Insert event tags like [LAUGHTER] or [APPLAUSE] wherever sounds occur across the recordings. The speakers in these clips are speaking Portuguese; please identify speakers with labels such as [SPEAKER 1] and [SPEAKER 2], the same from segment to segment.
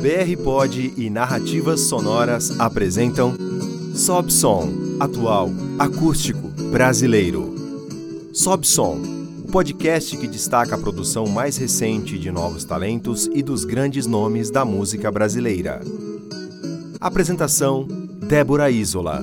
[SPEAKER 1] BR Pod e Narrativas Sonoras apresentam Sob Som, atual, acústico, brasileiro. Sob Som, o podcast que destaca a produção mais recente de novos talentos e dos grandes nomes da música brasileira. Apresentação: Débora Isola.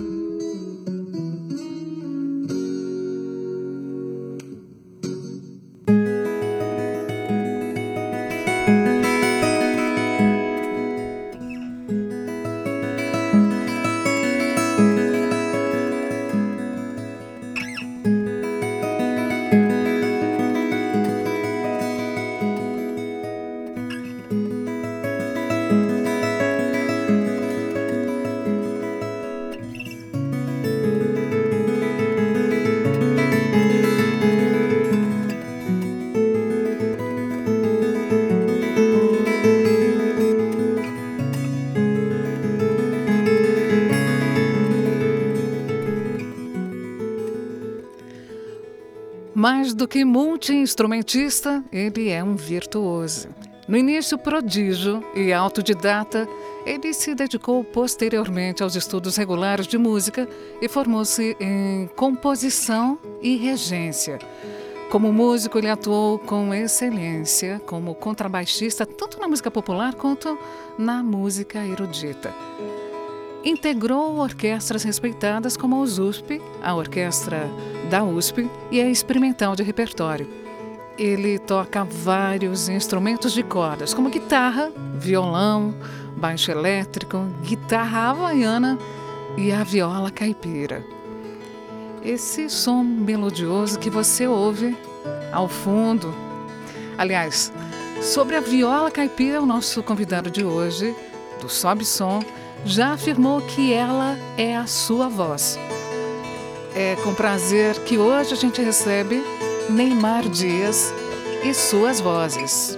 [SPEAKER 2] Mais do que multi-instrumentista, ele é um virtuoso. No início prodígio e autodidata, ele se dedicou posteriormente aos estudos regulares de música e formou-se em composição e regência. Como músico, ele atuou com excelência como contrabaixista, tanto na música popular quanto na música erudita. Integrou orquestras respeitadas como a USP, a Orquestra da USP e a Experimental de Repertório. Ele toca vários instrumentos de cordas, como guitarra, violão, baixo elétrico, guitarra havaiana e a viola caipira. Esse som melodioso que você ouve ao fundo. Aliás, sobre a viola caipira, o nosso convidado de hoje, do Sobe Som, já afirmou que ela é a sua voz. É com prazer que hoje a gente recebe Neymar Dias e suas vozes.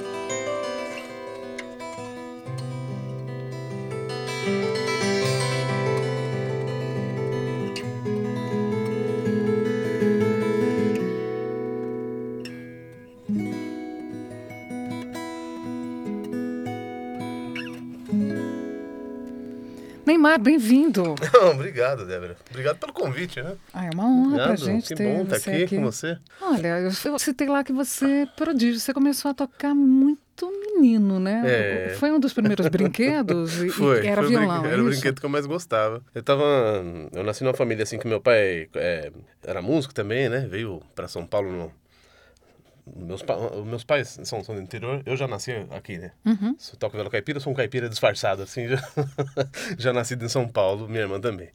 [SPEAKER 2] Bem-vindo. [LAUGHS]
[SPEAKER 3] Obrigado, Débora. Obrigado pelo convite, né?
[SPEAKER 2] Ah, é uma honra
[SPEAKER 3] Obrigado.
[SPEAKER 2] pra gente
[SPEAKER 3] que
[SPEAKER 2] ter
[SPEAKER 3] bom estar
[SPEAKER 2] você
[SPEAKER 3] aqui,
[SPEAKER 2] aqui
[SPEAKER 3] com você.
[SPEAKER 2] Olha, eu citei lá que você é prodígio. Você começou a tocar muito menino, né?
[SPEAKER 3] É.
[SPEAKER 2] Foi um dos primeiros [LAUGHS] brinquedos e,
[SPEAKER 3] Foi,
[SPEAKER 2] era
[SPEAKER 3] foi o
[SPEAKER 2] violão,
[SPEAKER 3] brinque-
[SPEAKER 2] é
[SPEAKER 3] Era o brinquedo que eu mais gostava. Eu tava. Eu nasci numa família assim que meu pai é, era músico também, né? Veio pra São Paulo no. Meus, pa... meus pais são, são do interior, eu já nasci aqui, né?
[SPEAKER 2] Uhum.
[SPEAKER 3] Se eu toco viola caipira, sou um caipira disfarçado, assim, já, [LAUGHS] já nascido em São Paulo, minha irmã também.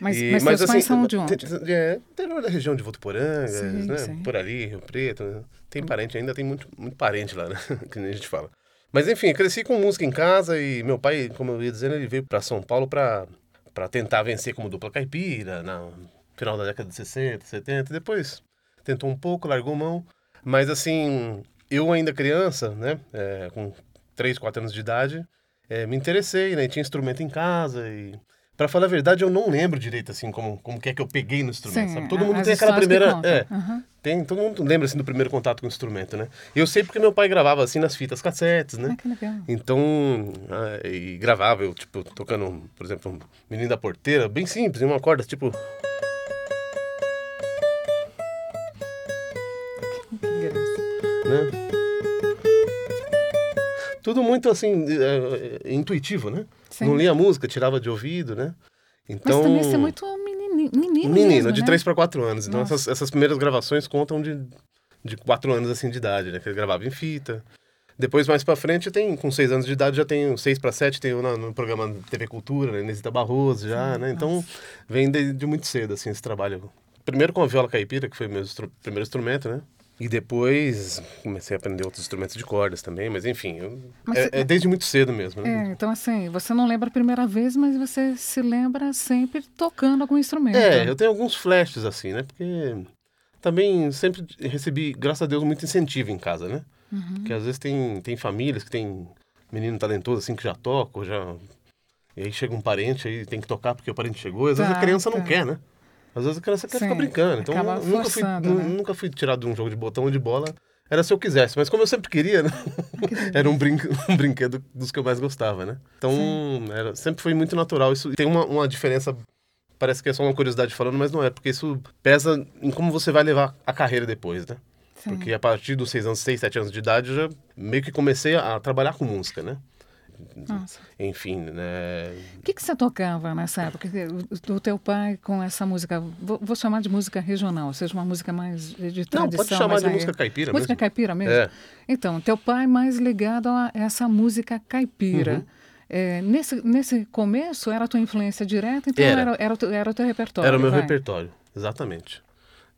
[SPEAKER 2] Mas,
[SPEAKER 3] E-
[SPEAKER 2] mas seus pais são de onde?
[SPEAKER 3] É, interior da região de Votuporanga,
[SPEAKER 2] Sim,
[SPEAKER 3] né?
[SPEAKER 2] sim.
[SPEAKER 3] Por ali, Rio Preto. né? Tem parente, ainda tem muito, muito parente lá, né? [LAUGHS] que nem a gente fala. Mas enfim, cresci com música em casa e meu pai, como eu ia dizendo, ele veio para São Paulo para para tentar vencer como dupla caipira, no final da década de 60, 70. Depois tentou um pouco, largou mão. Mas assim, eu ainda criança, né? é, com 3, 4 anos de idade, é, me interessei, né? Tinha instrumento em casa e... Pra falar a verdade, eu não lembro direito, assim, como, como que é que eu peguei no instrumento,
[SPEAKER 2] Sim,
[SPEAKER 3] sabe? Todo mundo
[SPEAKER 2] as
[SPEAKER 3] tem aquela primeira... É,
[SPEAKER 2] Uhum.
[SPEAKER 3] tem, todo mundo lembra, assim, do primeiro contato com o instrumento, né? Eu sei porque meu pai gravava, assim, nas fitas cassetes, né?
[SPEAKER 2] Ah, que legal.
[SPEAKER 3] Então, ah, e gravava, eu, tipo, tocando, por exemplo, um Menino da Porteira, bem simples, em uma corda, tipo... né? Tudo muito assim, é, intuitivo, né?
[SPEAKER 2] Sim.
[SPEAKER 3] Não lia música, tirava de ouvido, né?
[SPEAKER 2] Mas
[SPEAKER 3] Então,
[SPEAKER 2] também você é muito menino, menino,
[SPEAKER 3] menino,
[SPEAKER 2] mesmo,
[SPEAKER 3] de
[SPEAKER 2] né?
[SPEAKER 3] 3 para 4 anos. Então
[SPEAKER 2] Nossa.
[SPEAKER 3] essas, essas primeiras gravações contam de, de 4 anos assim de idade, né? Que ele gravava em fita. Depois, mais pra frente, tem, com 6 anos de idade, já tenho 6 para 7, tenho na- no programa TV Cultura, né? Inesita Barroso já, né? Então, vem de, de muito cedo, assim, esse trabalho. Primeiro com a viola caipira, que foi meu instru- primeiro instrumento, né? E depois comecei a aprender outros instrumentos de cordas também, mas enfim, eu-
[SPEAKER 2] Mas
[SPEAKER 3] é,
[SPEAKER 2] você-
[SPEAKER 3] é desde muito cedo mesmo, né?
[SPEAKER 2] É, então assim, você não lembra a primeira vez, mas você se lembra sempre tocando algum instrumento.
[SPEAKER 3] É, eu tenho alguns flashes assim, né? Porque também sempre recebi, graças a Deus, muito incentivo em casa, né?
[SPEAKER 2] Uhum.
[SPEAKER 3] Porque às vezes tem, tem famílias que tem menino talentoso assim que já toca, ou já. E aí chega um parente aí tem que tocar porque o parente chegou, e às vezes
[SPEAKER 2] Tá,
[SPEAKER 3] a criança não
[SPEAKER 2] tá.
[SPEAKER 3] quer, né? Às vezes a criança quer
[SPEAKER 2] Sim,
[SPEAKER 3] ficar brincando. Então nunca fui,
[SPEAKER 2] forçando,
[SPEAKER 3] nu-
[SPEAKER 2] né?
[SPEAKER 3] nunca fui tirado de um jogo de botão ou de bola era se eu quisesse, mas como eu sempre queria, né? [LAUGHS] era um, brin [LAUGHS] um brinquedo dos que eu mais gostava, né? Então, era, sempre foi muito natural. Isso tem uma, uma diferença parece que é só uma curiosidade falando, mas não é, porque isso pesa em como você vai levar a carreira depois, né? Sim. Porque a partir dos seis anos, seis, sete anos de idade, eu já meio que comecei a trabalhar com música, né? Nossa. Enfim, né?
[SPEAKER 2] O que, que você tocava nessa época? Do teu pai com essa música, vou, chamar de música regional, ou seja, uma música mais de tradição. Não,
[SPEAKER 3] pode chamar de aí, música caipira
[SPEAKER 2] Música
[SPEAKER 3] mesmo.
[SPEAKER 2] caipira mesmo? É. Então, teu pai mais ligado a essa música caipira. Uhum. É, nesse, nesse começo, era a tua influência direta? Então, era, era, era, o, era o teu repertório?
[SPEAKER 3] Era o meu vai. repertório, exatamente.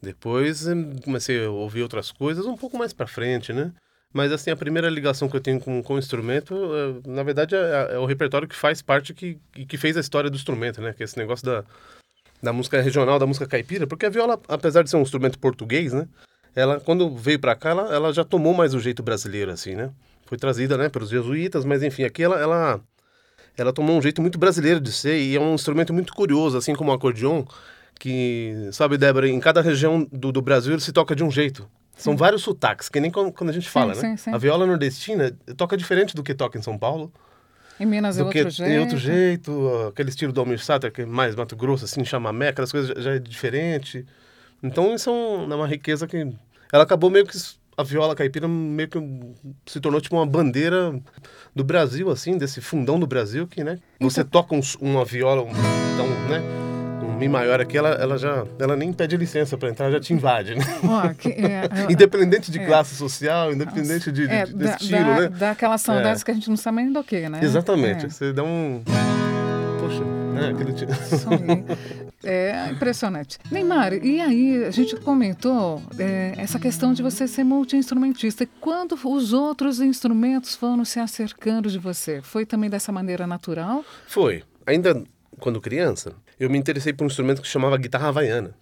[SPEAKER 3] Depois comecei a ouvir outras coisas um pouco mais para frente, né? Mas, assim, a primeira ligação que eu tenho com, com o instrumento, é, na verdade, é, é, o repertório que faz parte, que, que fez a história do instrumento, né? Que é esse negócio da, da música regional, da música caipira. Porque a viola, apesar de ser um instrumento português, né? Ela, quando veio para cá, ela, ela já tomou mais o jeito brasileiro, assim, né? Foi trazida, né, pelos jesuítas, mas, enfim, aqui ela, ela, ela tomou um jeito muito brasileiro de ser e é um instrumento muito curioso, assim como o acordeon, que, sabe, Débora, em cada região do, do Brasil ele se toca de um jeito. São vários sotaques, que nem quando a gente fala, sim, né? Sim, sim. A viola nordestina toca diferente do que toca em São Paulo.
[SPEAKER 2] Em Minas é outro jeito. Em
[SPEAKER 3] outro jeito, aquele estilo do Almir Sater, que é mais Mato Grosso, assim, chamamé, aquelas coisas já, já é diferente. Então isso é, um, é uma riqueza que... Ela acabou meio que... A viola caipira meio que se tornou tipo uma bandeira do Brasil, assim, desse fundão do Brasil, que, né? Você então... toca um, uma viola, um, então, né? Mi maior aqui, ela, ela já ela nem pede licença para entrar, já te invade, né? Oh, que, é, [LAUGHS] independente de é, classe social, independente de, é, de, de estilo,
[SPEAKER 2] dá,
[SPEAKER 3] né?
[SPEAKER 2] Dá aquelas saudades é. que a gente não sabe nem do que, né?
[SPEAKER 3] Exatamente. É. Você dá um... Poxa, né? Aquele tipo...
[SPEAKER 2] É impressionante. Neymar, e aí a gente comentou é, essa questão de você ser multi-instrumentista. Quando os outros instrumentos foram se acercando de você, foi também dessa maneira natural?
[SPEAKER 3] Foi. Ainda quando criança, eu me interessei por um instrumento que se chamava guitarra havaiana.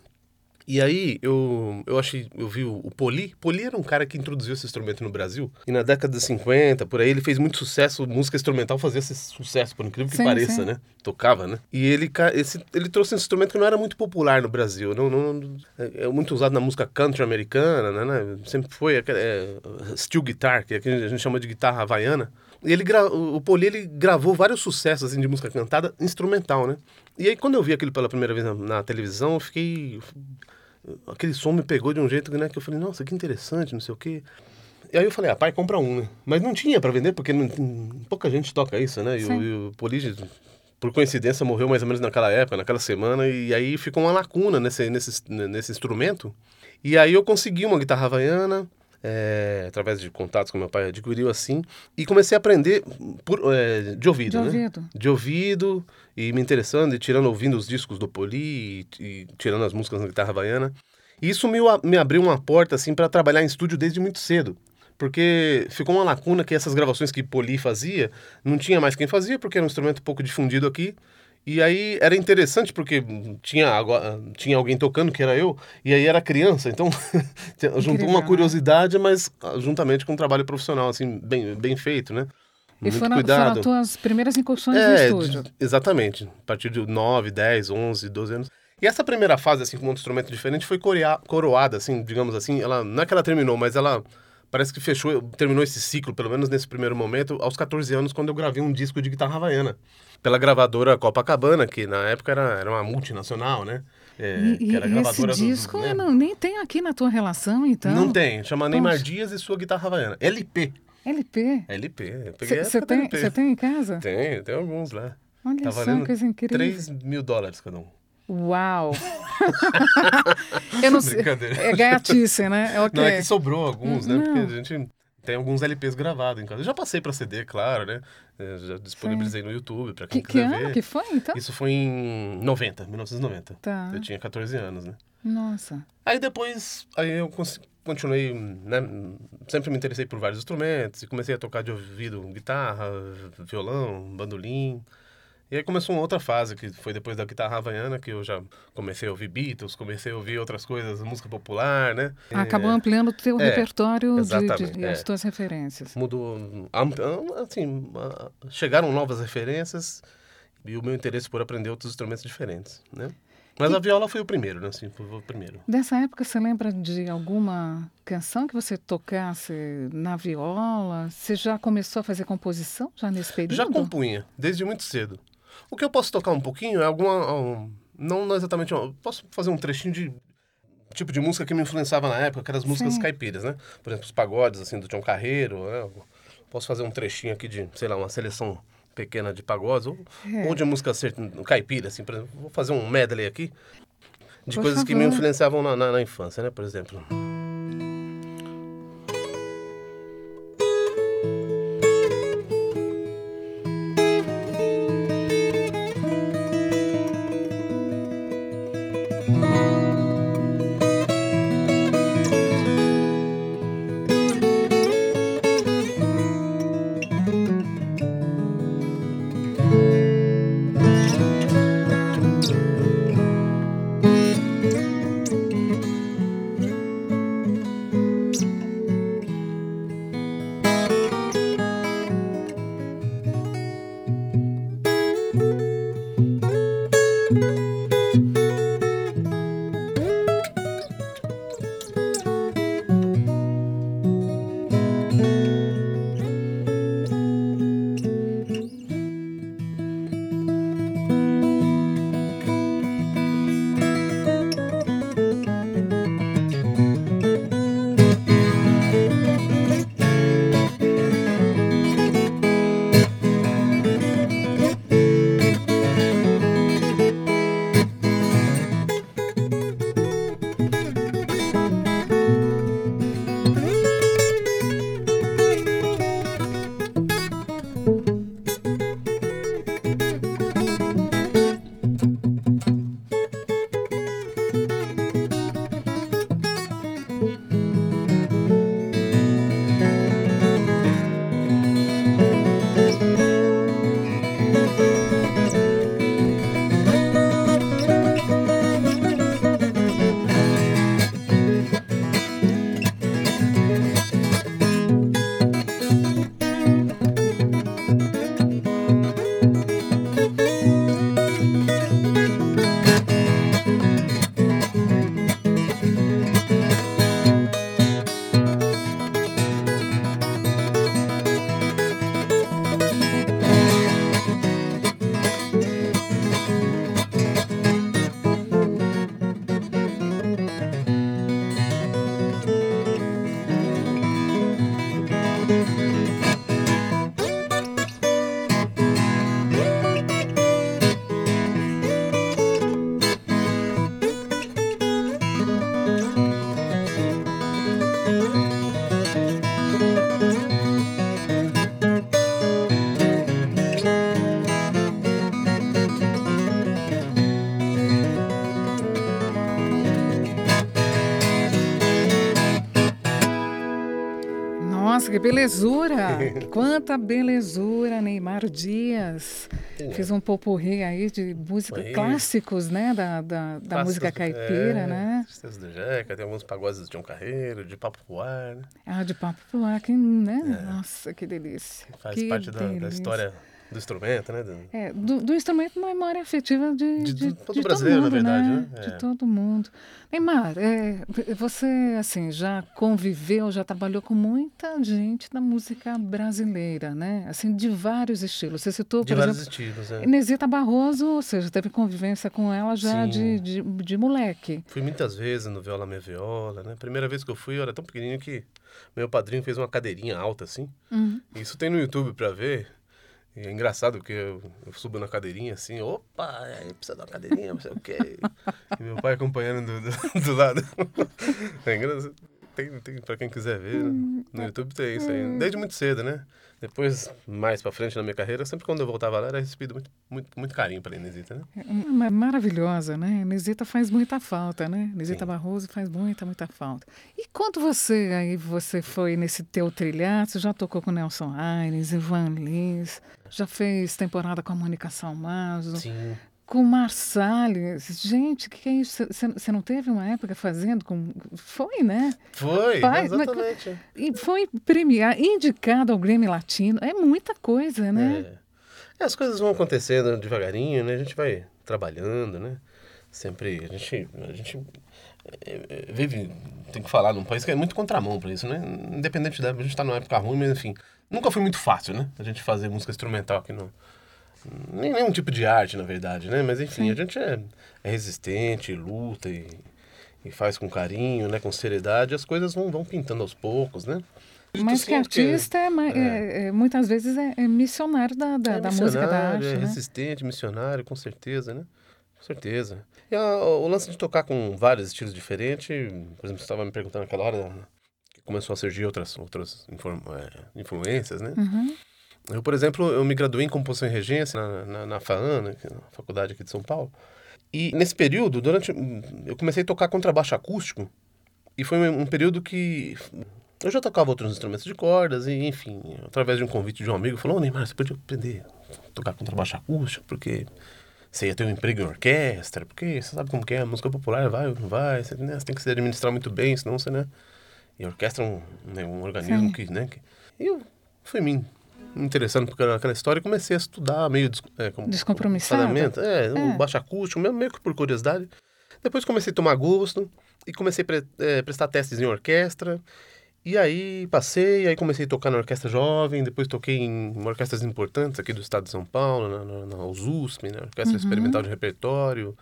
[SPEAKER 3] E aí eu, eu achei, eu vi o, o Poli. Poli era um cara que introduziu esse instrumento no Brasil. E na década de 50, por aí, ele fez muito sucesso. Música instrumental fazia esse sucesso, por incrível que sim, pareça, sim. né? Tocava, né? E ele, esse, ele trouxe um instrumento que não era muito popular no Brasil. Não, não, é, é muito usado na música country americana, né? Sempre foi é, steel guitar, que a gente chama de guitarra havaiana. E ele gra... o Poli ele gravou vários sucessos assim, de música cantada instrumental, né? E aí quando eu vi aquilo pela primeira vez na, na televisão, eu fiquei aquele som me pegou de um jeito né, que eu falei, nossa, que interessante, não sei o quê. E aí eu falei, ah, pai, compra um, né? Mas não tinha para vender, porque não, pouca gente toca isso, né? E o, e o Poli, por coincidência, morreu mais ou menos naquela época, naquela semana, e aí ficou uma lacuna nesse, nesse, nesse instrumento. E aí eu consegui uma guitarra havaiana, é, através de contatos que meu pai adquiriu assim, e comecei a aprender por, é, de ouvido, de
[SPEAKER 2] né? ouvido.
[SPEAKER 3] De ouvido, e me interessando, e tirando, ouvindo os discos do Poli, e, e tirando as músicas na guitarra baiana. E isso me, me abriu uma porta, assim, para trabalhar em estúdio desde muito cedo. Porque ficou uma lacuna que essas gravações que Poli fazia, não tinha mais quem fazia, porque era um instrumento pouco difundido aqui. E aí era interessante porque tinha, tinha alguém tocando, que era eu, e aí era criança, então [LAUGHS] juntou uma curiosidade, mas ah, juntamente com um trabalho profissional, assim, bem, bem feito, né?
[SPEAKER 2] E Muito foram, cuidado. foram as tuas primeiras incursões é, no estúdio.
[SPEAKER 3] exatamente, a partir de 9, 10, 11, 12 anos. E essa primeira fase, assim, com um instrumento diferente, foi coroada, assim, digamos assim, ela, não é que ela terminou, mas ela parece que fechou, terminou esse ciclo, pelo menos nesse primeiro momento, aos 14 anos, quando eu gravei um disco de guitarra havaiana pela gravadora Copacabana, que na época era, era uma multinacional, né?
[SPEAKER 2] É, e, e gravadora esse disco do, né? não, nem tem aqui na tua relação, então?
[SPEAKER 3] Não tem, chama Neymar Dias e sua guitarra havaiana. LP.
[SPEAKER 2] LP?
[SPEAKER 3] LP.
[SPEAKER 2] Você tem, tem em casa?
[SPEAKER 3] Tem, tem alguns lá.
[SPEAKER 2] Olha tá só, coisa incrível.
[SPEAKER 3] 3 mil dólares cada um.
[SPEAKER 2] Uau! [LAUGHS] eu não sei. É gaiatice, né?
[SPEAKER 3] É okay. Não, é que sobrou alguns, né? Não. Porque a gente tem alguns LPs gravados em casa. Eu já passei para CD, claro, né? Eu já disponibilizei Sim. no YouTube para quem
[SPEAKER 2] que,
[SPEAKER 3] quiser
[SPEAKER 2] que ano
[SPEAKER 3] ver.
[SPEAKER 2] que foi, então?
[SPEAKER 3] Isso foi em 90, 1990.
[SPEAKER 2] Tá.
[SPEAKER 3] Eu tinha 14 anos, né?
[SPEAKER 2] Nossa.
[SPEAKER 3] Aí depois, aí eu continuei, né? Sempre me interessei por vários instrumentos e comecei a tocar de ouvido guitarra, violão, bandolim. E aí começou uma outra fase, que foi depois da guitarra havaiana, que eu já comecei a ouvir Beatles, comecei a ouvir outras coisas, música popular, né?
[SPEAKER 2] Acabou é, ampliando o teu é, repertório de, de, é. as tuas referências.
[SPEAKER 3] Mudou, assim, chegaram novas referências e o meu interesse por aprender outros instrumentos diferentes, né? Mas a viola foi o primeiro, né? Assim, foi o primeiro.
[SPEAKER 2] Dessa época, você lembra de alguma canção que você tocasse na viola? Você já começou a fazer composição já nesse período?
[SPEAKER 3] Já compunha, desde muito cedo. O que eu posso tocar um pouquinho é alguma... Um, não exatamente... Um, posso fazer um trechinho de tipo de música que me influenciava na época, que eram as músicas Sim. caipiras, né? Por exemplo, os pagodes, assim, do Tião Carreiro, né? Posso fazer um trechinho aqui de, sei lá, uma seleção pequena de pagodes, ou, é. ou de música caipira, assim, por exemplo. Vou fazer um medley aqui de por coisas favor. que me influenciavam na, na, na infância, né? Por exemplo.
[SPEAKER 2] Que belezura! Quanta belezura, Neymar Dias. Fiz um popurri aí de música clássicos, né? Da, da, da música caipira, é, né?
[SPEAKER 3] do Jeca, tem alguns pagodes de João Carreiro, de Papo Puar, né?
[SPEAKER 2] Ah, de Papo Puar, que, né? É. Nossa, que delícia.
[SPEAKER 3] Faz
[SPEAKER 2] que
[SPEAKER 3] parte da, da história do instrumento, né?
[SPEAKER 2] Do... É, do, do instrumento memória afetiva de, de, de,
[SPEAKER 3] todo de brasileiro,
[SPEAKER 2] todo mundo,
[SPEAKER 3] na verdade,
[SPEAKER 2] né?
[SPEAKER 3] né?
[SPEAKER 2] De todo mundo. Neymar, é, você, assim, já conviveu, já trabalhou com muita gente da música brasileira, né? Assim, de vários estilos. Você citou,
[SPEAKER 3] de
[SPEAKER 2] por
[SPEAKER 3] vários
[SPEAKER 2] exemplo,
[SPEAKER 3] estilos, é.
[SPEAKER 2] Inesita Barroso, ou seja, teve convivência com ela já de, de, de, moleque.
[SPEAKER 3] Fui muitas vezes no Viola Minha Viola, né? Primeira vez que eu fui, eu era tão pequenininho que meu padrinho fez uma cadeirinha alta, assim.
[SPEAKER 2] Uhum.
[SPEAKER 3] Isso tem no YouTube para ver. E é engraçado porque eu, eu, subo na cadeirinha assim, opa, aí precisa dar uma cadeirinha, não sei o quê. E meu pai acompanhando do, do, do lado. [LAUGHS] É engraçado. Tem, tem, pra quem quiser ver, né? no YouTube tem isso aí. Desde muito cedo, né? Depois, mais pra frente na minha carreira, sempre quando eu voltava lá, era recebido muito, muito, muito carinho pela Inesita, né?
[SPEAKER 2] É maravilhosa, né? Inesita faz muita falta, né? Inesita Barroso faz muita, muita falta. E quando você aí você foi nesse teu trilhar, você já tocou com Nelson Aires, Ivan Lins, já fez temporada com a Mônica Salmazo.
[SPEAKER 3] Sim
[SPEAKER 2] com Marsalles. Gente, o que, que, é isso? Você não teve uma época fazendo com. Foi, né?
[SPEAKER 3] Foi, Pai, exatamente. Mas,
[SPEAKER 2] e foi premiado, indicado ao Grêmio Latino. É muita coisa, né?
[SPEAKER 3] É. é. As coisas vão acontecendo devagarinho, né? A gente vai trabalhando, né? Sempre, a gente, a gente é, é, vive, tem que falar num país que é muito contramão para isso, né? Independente da, a gente tá numa época ruim, mas enfim, nunca foi muito fácil, né? A gente fazer música instrumental aqui no, nem nenhum tipo de arte, na verdade, né? Mas enfim, Sim. a gente é, é, resistente, luta e, e, faz com carinho, né? Com seriedade, as coisas vão, vão pintando aos poucos, né?
[SPEAKER 2] Mas que artista, é, é, é, muitas vezes é, missionário da, da, da música da arte,
[SPEAKER 3] É
[SPEAKER 2] né?
[SPEAKER 3] resistente, missionário, com certeza, né? Com certeza. E a, o lance de tocar com vários estilos diferentes, por exemplo, você estava me perguntando naquela hora, que começou a surgir outras, outras influências, né? Uhum. Eu, por exemplo, eu me graduei em composição e regência na, na, na FAAN, na faculdade aqui de São Paulo. E nesse período, durante eu comecei a tocar contrabaixo acústico. E foi um, período que eu já tocava outros instrumentos de cordas e, enfim, através de um convite de um amigo, falou: oh, Neymar, você podia aprender a tocar contrabaixo acústico, porque você ia ter um emprego em orquestra, porque você sabe como que é, a música popular vai ou não vai, você, né, você tem que se administrar muito bem, senão você, né... E orquestra é um, né, um organismo Sim. que, né... Que, e eu fui mim interessando por aquela história e comecei a estudar meio
[SPEAKER 2] é, como, descompromissado.
[SPEAKER 3] É, é, o baixo acústico, mesmo, meio que por curiosidade. Depois comecei a tomar gosto e comecei a pre, é, prestar testes em orquestra. E aí passei, aí comecei a tocar na orquestra jovem, depois toquei em orquestras importantes aqui do estado de São Paulo, na, na, na USP, na Orquestra uhum. Experimental de Repertório.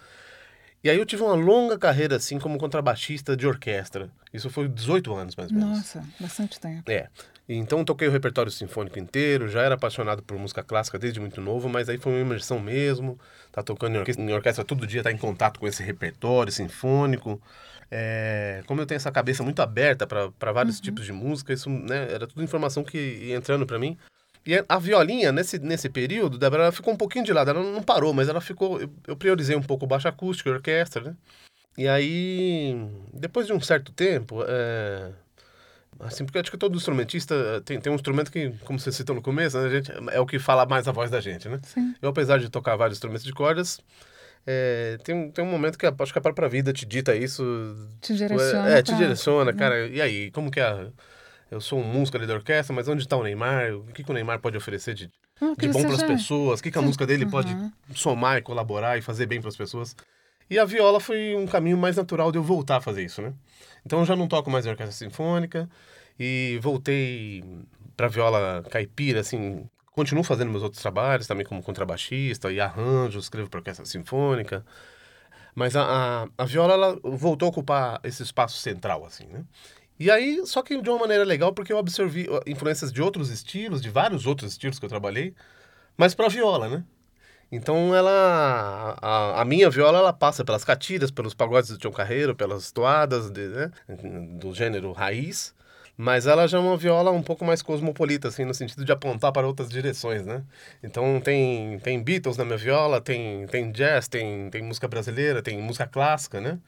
[SPEAKER 3] E aí eu tive uma longa carreira assim como contrabaixista de orquestra. Isso foi 18 anos mais ou
[SPEAKER 2] menos. Nossa, bastante tempo.
[SPEAKER 3] É. Então toquei o repertório sinfônico inteiro, já era apaixonado por música clássica desde muito novo, mas aí foi uma imersão mesmo. Tá tocando em orquestra, em orquestra todo dia, tá em contato com esse repertório sinfônico. É, como eu tenho essa cabeça muito aberta para vários uhum. tipos de música, isso né, era tudo informação que ia entrando para mim. E a violinha, nesse, nesse período, Débora, ela ficou um pouquinho de lado. Ela não parou, mas ela ficou... Eu, eu priorizei um pouco o baixo acústico e orquestra, né? E aí, depois de um certo tempo, é, Assim, porque acho que todo instrumentista eh, tem, tem um instrumento que, como você citou no começo, né, a gente, é o que fala mais a voz da gente, né?
[SPEAKER 2] Sim.
[SPEAKER 3] Eu, apesar de tocar vários instrumentos de cordas, é, tem, tem um momento que acho que a própria vida te dita isso.
[SPEAKER 2] Te direciona.
[SPEAKER 3] É, te direciona, né? cara. E aí, como que é? Eu sou um músico ali da orquestra, mas onde está o Neymar? O que, que o Neymar pode oferecer de, ah, de bom para as pessoas? O que, que a música dele uhum. pode somar e colaborar e fazer bem para as pessoas? E a viola foi um caminho mais natural de eu voltar a fazer isso, né? Então eu já não toco mais em orquestra sinfônica e voltei para viola caipira, assim, continuo fazendo meus outros trabalhos, também como contrabaixista e arranjo, escrevo para orquestra sinfônica. Mas a, a, a, viola ela voltou a ocupar esse espaço central, assim, né? E aí, só que de uma maneira legal, porque eu absorvi influências de outros estilos, de vários outros estilos que eu trabalhei, mas para viola, né? Então ela a, a, minha viola ela passa pelas catiras, pelos pagodes do Tião Carreiro, pelas toadas de, né, do gênero raiz, mas ela já é uma viola um pouco mais cosmopolita assim no sentido de apontar para outras direções, né? Então tem tem Beatles na minha viola, tem tem jazz, tem tem música brasileira, tem música clássica, né?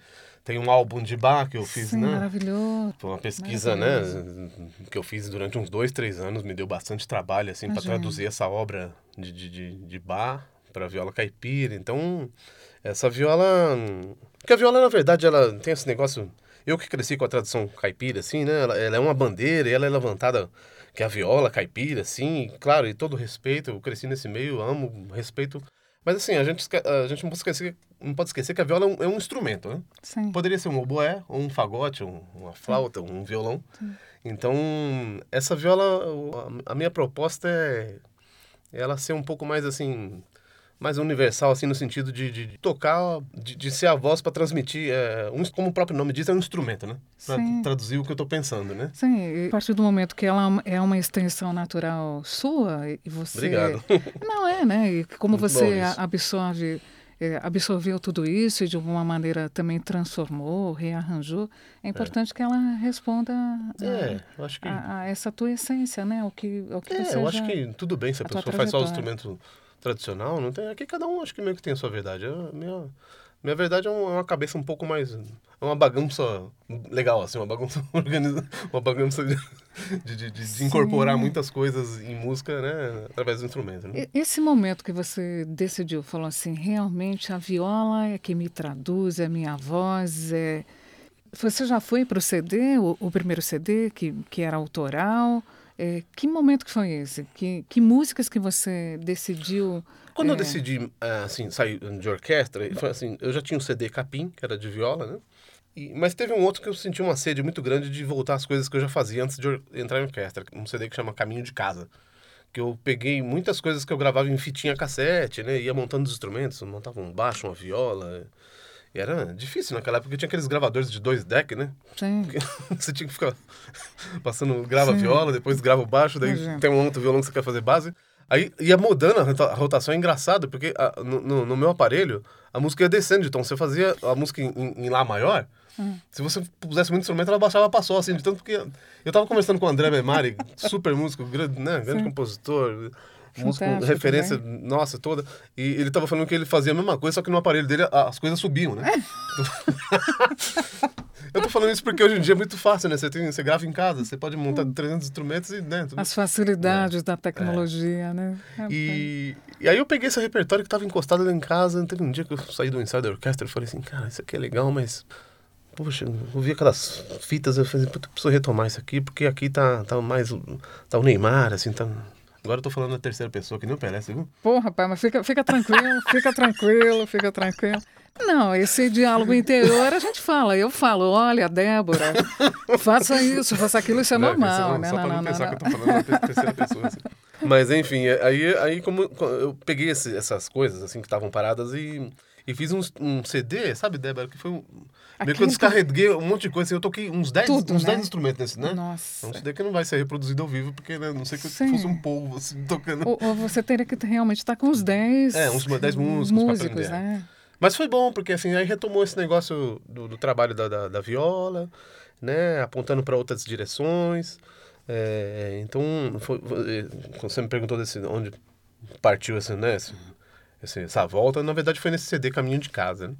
[SPEAKER 3] Tem um álbum de Bach que eu fiz,
[SPEAKER 2] Sim,
[SPEAKER 3] né?
[SPEAKER 2] Maravilhoso.
[SPEAKER 3] Foi uma pesquisa, né? Que eu fiz durante uns dois, três anos. Me deu bastante trabalho, assim, para traduzir essa obra de, de, de, de Bach para viola caipira. Então, essa viola. Porque a viola, na verdade, ela tem esse negócio. Eu que cresci com a tradição caipira, assim, né? Ela, ela é uma bandeira e ela é levantada, que é a viola caipira, assim. Claro, e todo respeito, eu cresci nesse meio, amo, respeito. Mas assim, a gente, a gente não, pode esquecer, não pode esquecer que a viola é um, é um instrumento, né?
[SPEAKER 2] Sim.
[SPEAKER 3] Poderia ser um oboé, ou um fagote, um, uma flauta, um violão. Sim. Então, essa viola, a minha proposta é ela ser um pouco mais assim mais universal, assim, no sentido de, de, de tocar, de, de, ser a voz para transmitir, é, um, como o próprio nome diz, é um instrumento, né? Para traduzir o que eu estou pensando, né?
[SPEAKER 2] Sim, a partir do momento que ela é uma extensão natural sua e você...
[SPEAKER 3] Obrigado.
[SPEAKER 2] Não é, né? E como Muito você absorve... É, absorveu tudo isso e de alguma maneira também transformou, rearranjou, é importante é. que ela responda a,
[SPEAKER 3] é, que...
[SPEAKER 2] a, a essa tua essência, né? O que, o que
[SPEAKER 3] é, eu acho que tudo bem se a, a pessoa faz só o instrumento tradicional, não tem. Aqui cada um acho que meio que tem a sua verdade. A minha, minha verdade é, é uma cabeça um pouco mais. É uma bagunça legal, assim, uma bagunça [LAUGHS] organizada, uma bagunça de, de, de, de incorporar muitas coisas em música, né, através do instrumento. Né?
[SPEAKER 2] Esse momento que você decidiu, falou assim, realmente a viola é que me traduz, é minha voz, é Você já foi para o CD, o, primeiro CD, que, que era autoral? É, que momento que foi esse? Que, que músicas que você decidiu?
[SPEAKER 3] Quando é... eu decidi é, assim, sair de orquestra, foi assim, eu já tinha um CD Capim, que era de viola, né? E, mas teve um outro que eu senti uma sede muito grande de voltar às coisas que eu já fazia antes de entrar em orquestra. Um CD que chama Caminho de Casa. Que eu peguei muitas coisas que eu gravava em fitinha cassete, né? Ia montando os instrumentos, montava um baixo, uma viola. E era difícil naquela época, porque tinha aqueles gravadores de dois deck, né?
[SPEAKER 2] Sim. [LAUGHS]
[SPEAKER 3] você tinha que ficar [LAUGHS] passando, grava Sim. viola, depois grava o baixo, daí tem um outro violão que você quer fazer base. Aí ia mudando a rotação, é engraçado, porque a, no, no, meu aparelho a música ia descendo então Você fazia a música em, em Lá maior, hum. se você pusesse muito instrumento, ela baixava passou, assim, de tanto porque. Eu tava conversando com o André Bemari, [LAUGHS] super músico, grande, né, grande compositor músico, referência também. nossa toda. E ele tava falando que ele fazia a mesma coisa, só que no aparelho dele as coisas subiam, né? [LAUGHS] Eu tô falando isso porque hoje em dia é muito fácil, né? Você, tem, você grava em casa, você pode montar 300 instrumentos e dentro.
[SPEAKER 2] Né? As facilidades é. da tecnologia, é. né?
[SPEAKER 3] É, e, e aí eu peguei esse repertório que tava encostado lá em casa. Teve um dia que eu saí do ensaio da orquestra e falei assim, cara, isso aqui é legal, mas... Poxa, eu vi aquelas fitas, eu falei, puta, preciso retomar isso aqui, porque aqui tá, tá mais... Tá o Neymar, assim, tá... Agora eu tô falando na terceira pessoa, que nem parece, viu?
[SPEAKER 2] Porra, pai, mas fica, fica tranquilo, fica tranquilo, fica tranquilo. Não, esse diálogo interior a gente fala. Eu falo, olha, Débora, faça isso, faça aquilo, isso é não, normal,
[SPEAKER 3] não,
[SPEAKER 2] né?
[SPEAKER 3] Só não, pra não, não pensar não, que eu tô falando na terceira pessoa. Assim. Mas, enfim, é, aí, aí como eu peguei esse, essas coisas, assim, que estavam paradas e, e fiz um, um CD, sabe, Débora, que foi um... Meio que eu descarreguei um monte de coisa, eu toquei uns 10 uns né? instrumentos nesse, né?
[SPEAKER 2] Nossa.
[SPEAKER 3] É um CD que não vai ser reproduzido ao vivo, porque né, não sei que Sim. fosse um povo assim, [LAUGHS] tocando.
[SPEAKER 2] Ou, ou, você teria que realmente estar com os 10
[SPEAKER 3] É, uns 10 músicos, músicos né? Mas foi bom, porque assim, aí retomou esse negócio do, do trabalho da, da, da, viola, né? Apontando para outras direções. É, então, foi, você me perguntou desse, onde partiu esse, né, esse, essa volta, na verdade foi nesse CD Caminho de Casa, né?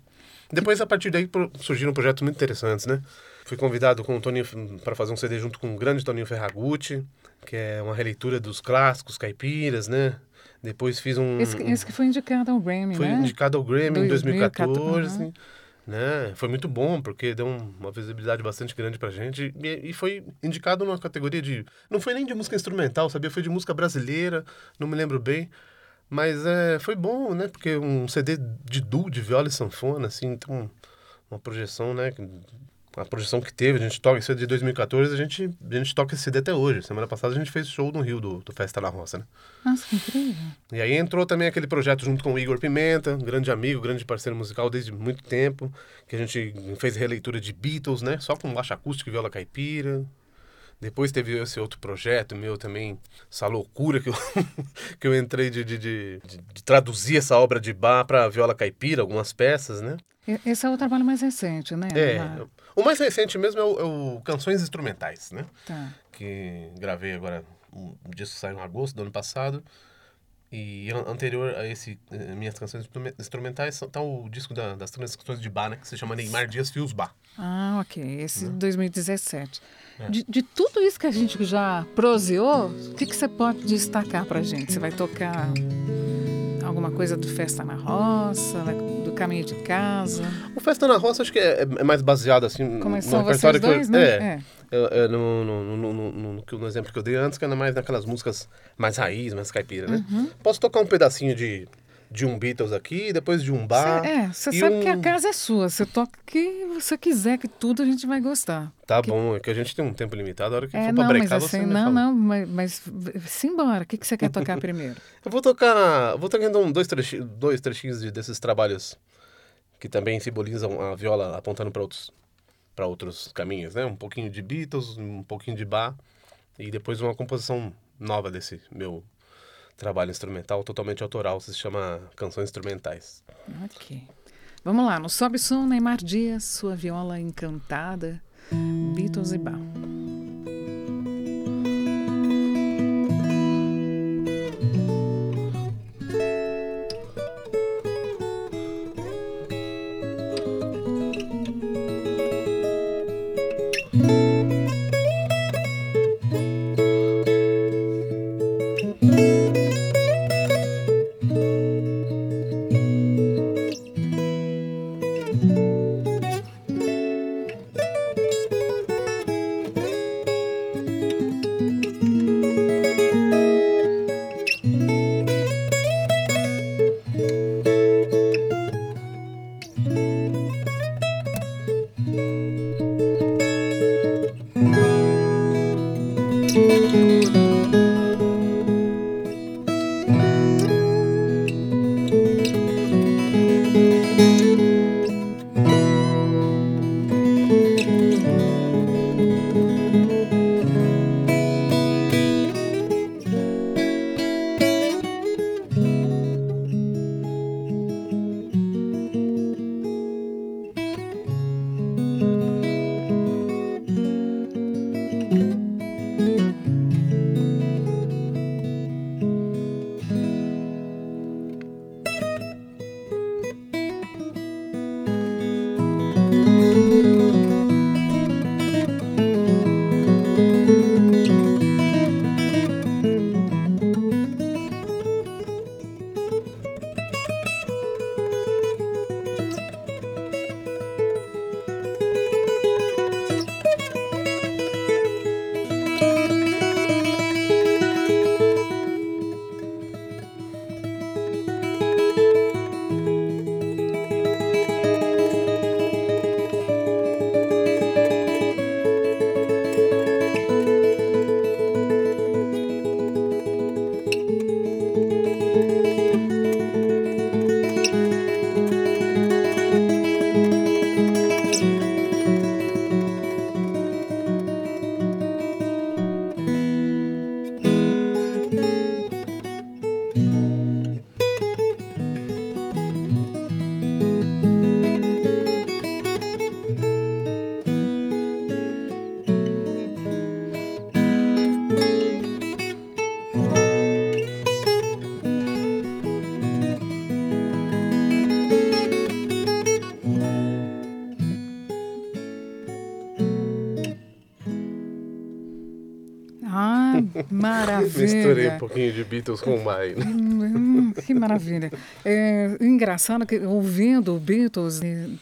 [SPEAKER 3] Depois, a partir daí, surgiram projetos muito interessantes, né? Fui convidado com o Toninho para fazer um CD junto com o grande Toninho Ferragutti, que é uma releitura dos clássicos caipiras, né? Depois fiz um.
[SPEAKER 2] Esse, esse que foi indicado ao Grammy,
[SPEAKER 3] foi
[SPEAKER 2] né?
[SPEAKER 3] Foi indicado ao Grammy em 2014. Uhum. Né? Foi muito bom, porque deu uma visibilidade bastante grande pra gente. E, e, foi indicado numa categoria de. Não foi nem de música instrumental, sabia? Foi de música brasileira, não me lembro bem. Mas é, foi bom, né? Porque um CD de duo, de viola e sanfona, assim, então uma projeção, né? A projeção que teve, a gente toca esse de 2014, a gente, a gente toca esse CD até hoje. Semana passada a gente fez show no Rio do, do Festa na Roça, né?
[SPEAKER 2] Nossa, que incrível.
[SPEAKER 3] E aí entrou também aquele projeto junto com o Igor Pimenta, grande amigo, grande parceiro musical desde muito tempo, que a gente fez releitura de Beatles, né? Só com baixo acústico e viola caipira. Depois teve esse outro projeto meu também, essa loucura que eu, [LAUGHS] que eu entrei de, de, de, de traduzir essa obra de Bach para viola caipira, algumas peças, né?
[SPEAKER 2] Esse é o trabalho mais recente, né?
[SPEAKER 3] É. O mais recente mesmo é o, é o Canções Instrumentais, né?
[SPEAKER 2] Tá.
[SPEAKER 3] Que gravei agora, um disco saiu em agosto do ano passado. E anterior a esse, eh, minhas canções instrumentais, tá o disco da, das transições de Bach, né? Que se chama Neymar Dias Fios Bach.
[SPEAKER 2] Ah, ok. Esse de 2017. É. De, de, tudo isso que a gente já proseou, o que, que você pode destacar pra gente? Você vai tocar alguma coisa do Festa na Roça, do Caminho de Casa?
[SPEAKER 3] O Festa na Roça acho que é, é mais baseado assim
[SPEAKER 2] Como no são repertório vocês dois,
[SPEAKER 3] que eu, né? É. é. é no, no, no, no, no, exemplo que eu dei antes, que era mais naquelas músicas mais raiz, mais caipira, né? Uhum. Posso tocar um pedacinho de de um Beatles aqui, depois de um bar.
[SPEAKER 2] Cê, é, você sabe um... que a casa é sua. Você toca o que você quiser, que tudo a gente vai gostar.
[SPEAKER 3] Tá
[SPEAKER 2] que...
[SPEAKER 3] bom, é que a gente tem um tempo limitado. A hora que é, for não, pra brecar, mas assim,
[SPEAKER 2] Não, não, mas, mas simbora. O que, que você quer tocar primeiro? [LAUGHS]
[SPEAKER 3] Eu vou tocar. Vou tocar então dois, trechinhos, dois trechinhos desses trabalhos que também simbolizam a viola apontando para outros, para outros caminhos, né? Um pouquinho de Beatles, um pouquinho de bar e depois uma composição nova desse meu trabalho instrumental totalmente autoral, se chama Canções Instrumentais.
[SPEAKER 2] Ok. Vamos lá, no Sobe Som, Neymar Dias, sua viola encantada, Beatles e Bar. Maravilha.
[SPEAKER 3] Misturei um pouquinho de Beatles com Mai. Né?
[SPEAKER 2] Hum, que maravilha. É engraçado que ouvindo Beatles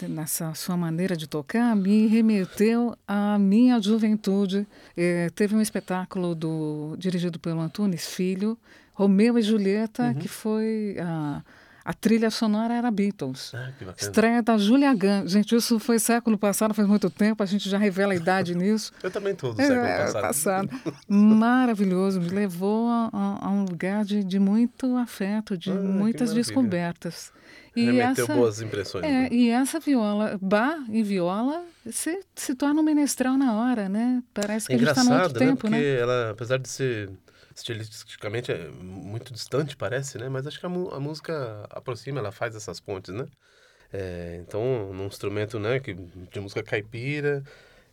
[SPEAKER 2] nessa sua maneira de tocar me remeteu à minha juventude. É, teve um espetáculo do dirigido pelo Antunes Filho, Romeu e Julieta, uhum. que foi a a trilha sonora era Beatles.
[SPEAKER 3] Ah,
[SPEAKER 2] Estreia da Julia Gunn. Gente, isso foi século passado, faz muito tempo, a gente já revela a idade [LAUGHS] nisso.
[SPEAKER 3] Eu também estou do século é, passado.
[SPEAKER 2] passado. [LAUGHS] Maravilhoso, me levou a, a, um lugar de, de muito afeto, de ah, muitas descobertas.
[SPEAKER 3] E Remeteu essa, boas impressões.
[SPEAKER 2] É, né? E essa viola, bar e viola, se, se torna um menestral na hora, né? Parece que
[SPEAKER 3] é
[SPEAKER 2] a gente está outro
[SPEAKER 3] né?
[SPEAKER 2] tempo,
[SPEAKER 3] Porque
[SPEAKER 2] né?
[SPEAKER 3] ela, apesar de ser estilisticamente é muito distante, parece, né? Mas acho que a, a música aproxima, ela faz essas pontes, né? É, então, num instrumento né, que, de música caipira.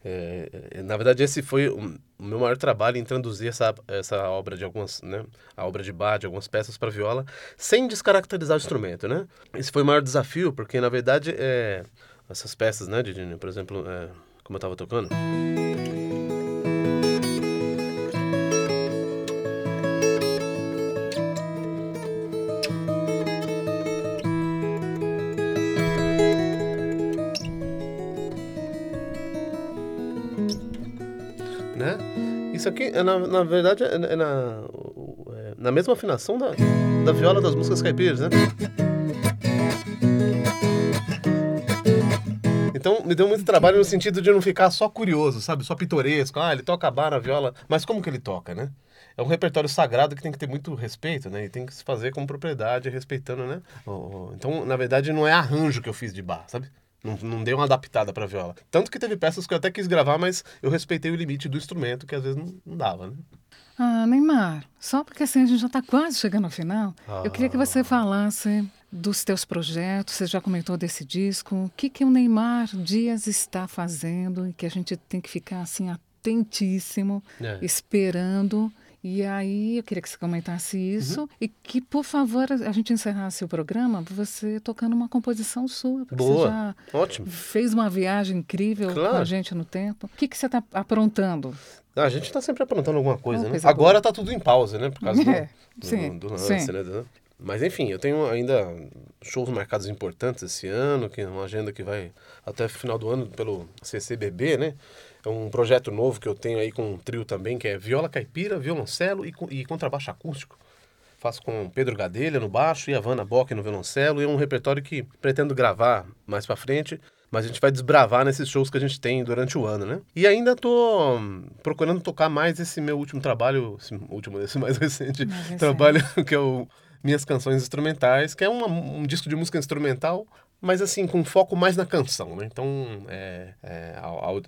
[SPEAKER 3] É, é na verdade, esse foi o, meu maior trabalho em traduzir essa, essa obra de algumas, né, a obra de Bach, de algumas peças para viola, sem descaracterizar o instrumento, né? Esse foi o maior desafio, porque na verdade é, essas peças, né, de, por exemplo, é, como eu estava tocando. É na, na verdade, é, é na, é na mesma afinação da, da viola das músicas caipiras, né? Então, me deu muito trabalho no sentido de não ficar só curioso, sabe? Só pitoresco. Ah, ele toca bar na viola. Mas como que ele toca, né? É um repertório sagrado que tem que ter muito respeito, né? E tem que se fazer com propriedade, respeitando, né? Então, na verdade, não é arranjo que eu fiz de bar, sabe? Não, não dei uma adaptada pra viola. Tanto que teve peças que eu até quis gravar, mas eu respeitei o limite do instrumento, que às vezes não, não dava, né?
[SPEAKER 2] Ah, Neymar, só porque assim a gente já está quase chegando ao final, ah. eu queria que você falasse dos teus projetos, você já comentou desse disco, o que, que o Neymar Dias está fazendo e que a gente tem que ficar assim atentíssimo, é. esperando e aí eu queria que você comentasse isso uhum. e que, por favor, a gente encerrasse o programa você tocando uma composição sua. Porque
[SPEAKER 3] Boa,
[SPEAKER 2] você já
[SPEAKER 3] ótimo.
[SPEAKER 2] fez uma viagem incrível
[SPEAKER 3] claro.
[SPEAKER 2] com a gente no tempo. O que, que você está aprontando?
[SPEAKER 3] Ah, a gente está sempre aprontando alguma coisa, né? Agora está tudo em pausa, né? Por causa [LAUGHS]
[SPEAKER 2] é,
[SPEAKER 3] do,
[SPEAKER 2] sim,
[SPEAKER 3] do, do lance,
[SPEAKER 2] sim.
[SPEAKER 3] né? Mas enfim, eu tenho ainda shows marcados importantes esse ano, que é uma agenda que vai até o final do ano pelo CCBB, né? É um projeto novo que eu tenho aí com um trio também, que é viola caipira, violoncelo e, e contrabaixo acústico. Faço com Pedro Gadelha no baixo e a Vanna Bock no violoncelo. E é um repertório que pretendo gravar mais para frente, mas a gente vai desbravar nesses shows que a gente tem durante o ano, né? E ainda tô hum, procurando tocar mais esse meu último trabalho, esse último, esse mais [LAUGHS] recente, mais recente. trabalho, [LAUGHS] que é o Minhas Canções Instrumentais, que é uma, um disco de música instrumental mas assim, com foco mais na canção, né? Então, é, é, ao, ao,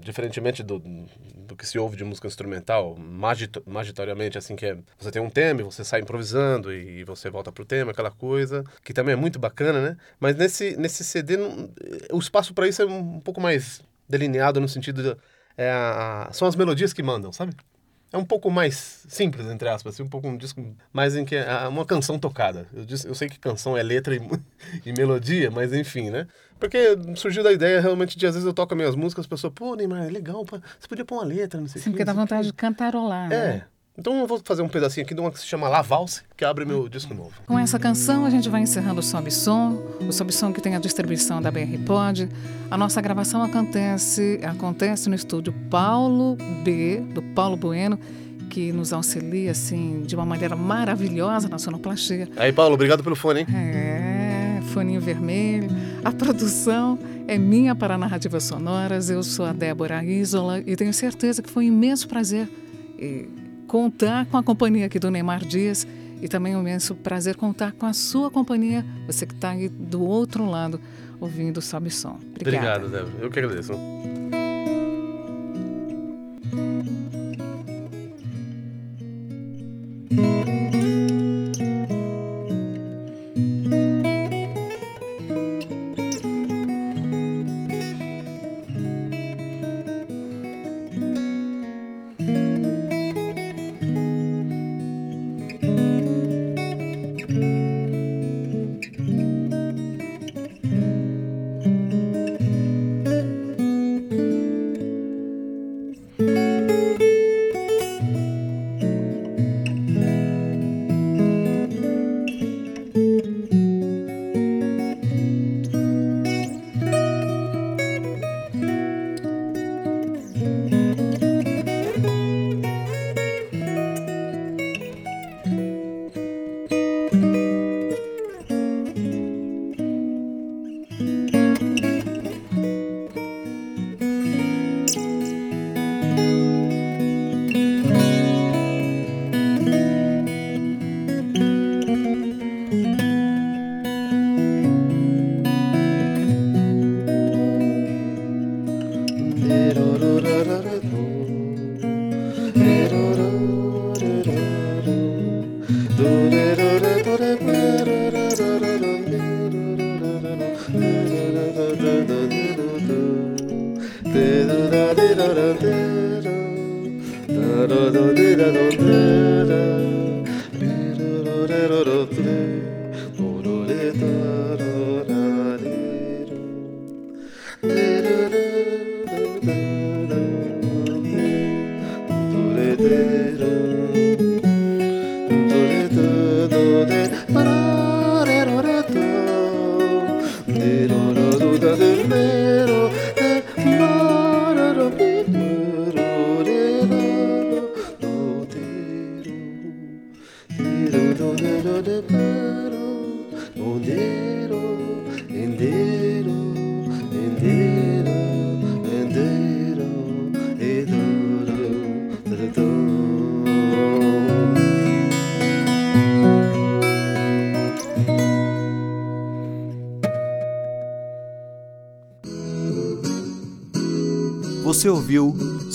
[SPEAKER 3] diferentemente do, do que se ouve de música instrumental, magito, magitoriamente, assim, que é, você tem um tema e você sai improvisando e, e você volta pro tema, aquela coisa, que também é muito bacana, né? Mas nesse, nesse CD, não, o espaço para isso é um pouco mais delineado no sentido de, é são as melodias que mandam, sabe? É um pouco mais simples, entre aspas, assim, um pouco um disco mais em que é uma canção tocada. Eu, disse, eu sei que canção é letra e, [LAUGHS] e, melodia, mas enfim, né? Porque surgiu da ideia realmente de às vezes eu toco minhas músicas, as pessoas, pô, Neymar, é legal, você podia pôr uma letra, não sei
[SPEAKER 2] o que. Sim, porque dá vontade de cantarolar,
[SPEAKER 3] é. né? Então eu vou fazer um pedacinho aqui de uma que se chama La Valse, que abre meu disco novo.
[SPEAKER 2] Com essa canção a gente vai encerrando o Sob Som, o Sob Som que tem a distribuição da BR Pod. A nossa gravação acontece, acontece no estúdio Paulo B, do Paulo Bueno, que nos auxilia assim de uma maneira maravilhosa na sonoplastia.
[SPEAKER 3] Aí, Paulo, obrigado pelo fone, hein?
[SPEAKER 2] É, foninho vermelho. A produção é minha para Narrativas Sonoras. Eu sou a Débora Isola e tenho certeza que foi um imenso prazer contar com a companhia aqui do Neymar Dias e também um imenso prazer contar com a sua companhia, você que está aí do outro lado ouvindo o Sobe Som.
[SPEAKER 3] Obrigada. Obrigado, Débora. Eu que agradeço.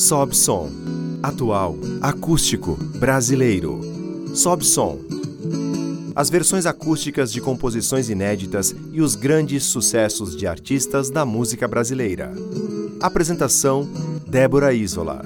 [SPEAKER 1] Sob Som, atual, acústico, brasileiro. Sob Som. As versões acústicas de composições inéditas e os grandes sucessos de artistas da música brasileira. Apresentação: Débora Isola.